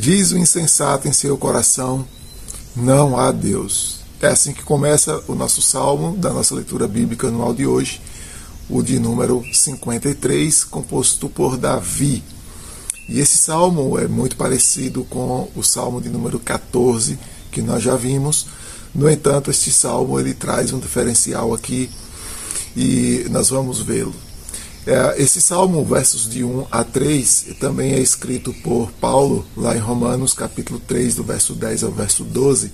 Diz o insensato em seu coração: Não há Deus. É assim que começa o nosso salmo da nossa leitura bíblica anual de hoje, o de número 53, composto por Davi. E esse salmo é muito parecido com o salmo de número 14, que nós já vimos. No entanto, este salmo ele traz um diferencial aqui e nós vamos vê-lo. É, esse salmo, versos de 1 a 3, também é escrito por Paulo, lá em Romanos, capítulo 3, do verso 10 ao verso 12.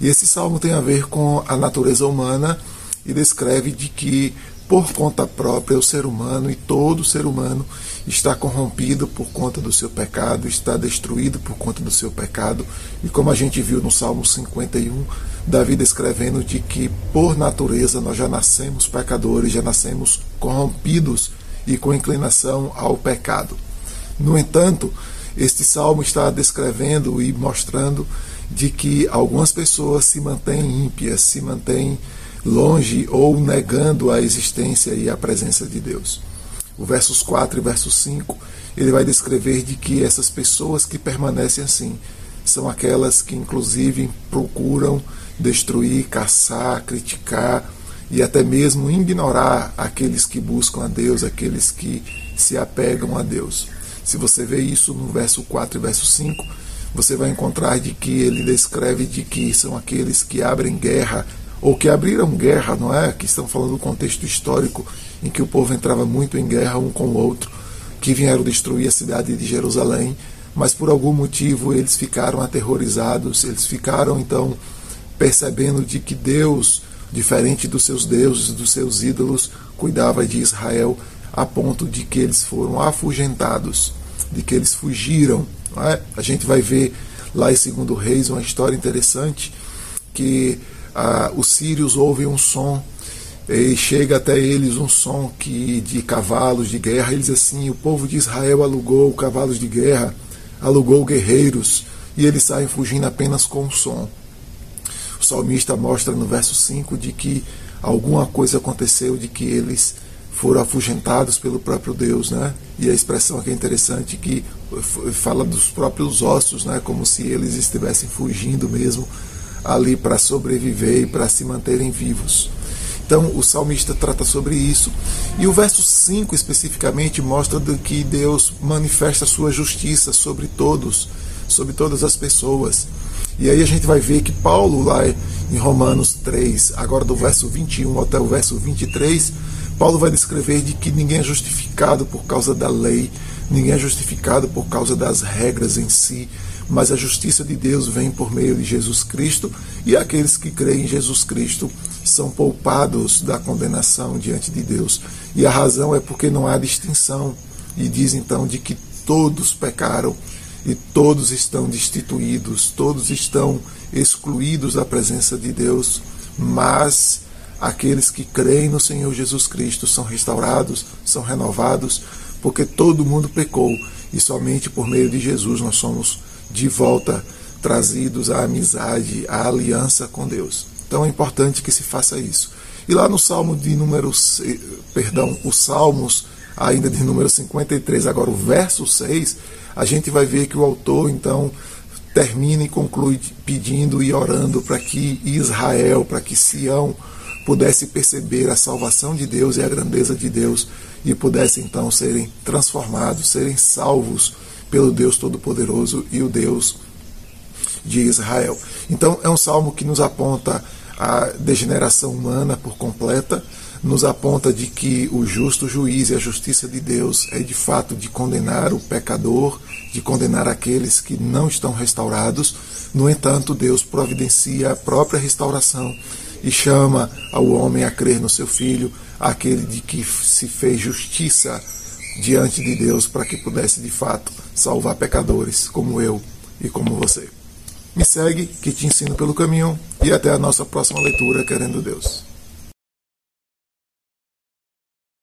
E esse salmo tem a ver com a natureza humana e descreve de que por conta própria, o ser humano e todo ser humano está corrompido por conta do seu pecado, está destruído por conta do seu pecado. E como a gente viu no Salmo 51, Davi descrevendo de que por natureza nós já nascemos pecadores, já nascemos corrompidos e com inclinação ao pecado. No entanto, este salmo está descrevendo e mostrando de que algumas pessoas se mantêm ímpias, se mantêm longe ou negando a existência e a presença de Deus. O versos 4 e verso 5, ele vai descrever de que essas pessoas que permanecem assim são aquelas que inclusive procuram destruir, caçar, criticar e até mesmo ignorar aqueles que buscam a Deus, aqueles que se apegam a Deus. Se você vê isso no verso 4 e verso 5, você vai encontrar de que ele descreve de que são aqueles que abrem guerra ou que abriram guerra, não é? Que estão falando do contexto histórico em que o povo entrava muito em guerra um com o outro, que vieram destruir a cidade de Jerusalém, mas por algum motivo eles ficaram aterrorizados, eles ficaram então percebendo de que Deus, diferente dos seus deuses, dos seus ídolos, cuidava de Israel a ponto de que eles foram afugentados, de que eles fugiram. É? A gente vai ver lá em Segundo Reis uma história interessante que ah, os sírios ouvem um som e chega até eles um som que de cavalos de guerra. Eles assim, o povo de Israel alugou cavalos de guerra, alugou guerreiros e eles saem fugindo apenas com o som. O salmista mostra no verso 5 de que alguma coisa aconteceu, de que eles foram afugentados pelo próprio Deus, né? E a expressão aqui é interessante que fala dos próprios ossos, né? Como se eles estivessem fugindo mesmo ali para sobreviver e para se manterem vivos. Então o salmista trata sobre isso. E o verso 5 especificamente mostra que Deus manifesta sua justiça sobre todos, sobre todas as pessoas. E aí a gente vai ver que Paulo, lá em Romanos 3, agora do verso 21 até o verso 23, Paulo vai descrever de que ninguém é justificado por causa da lei, ninguém é justificado por causa das regras em si, mas a justiça de Deus vem por meio de Jesus Cristo e aqueles que creem em Jesus Cristo são poupados da condenação diante de Deus. E a razão é porque não há distinção. E diz então de que todos pecaram e todos estão destituídos, todos estão excluídos da presença de Deus, mas aqueles que creem no Senhor Jesus Cristo são restaurados, são renovados, porque todo mundo pecou e somente por meio de Jesus nós somos de volta trazidos à amizade, à aliança com Deus. Então é importante que se faça isso. E lá no Salmo de número, perdão, os Salmos ainda de número 53, agora o verso 6, a gente vai ver que o autor então termina e conclui pedindo e orando para que Israel, para que Sião pudesse perceber a salvação de Deus e a grandeza de Deus e pudesse então serem transformados, serem salvos pelo Deus Todo-Poderoso e o Deus de Israel. Então é um salmo que nos aponta a degeneração humana por completa, nos aponta de que o justo juiz e a justiça de Deus é de fato de condenar o pecador, de condenar aqueles que não estão restaurados. No entanto, Deus providencia a própria restauração e chama ao homem a crer no seu filho, aquele de que se fez justiça diante de Deus para que pudesse de fato salvar pecadores como eu e como você. Me segue, que te ensino pelo caminho, e até a nossa próxima leitura, querendo Deus.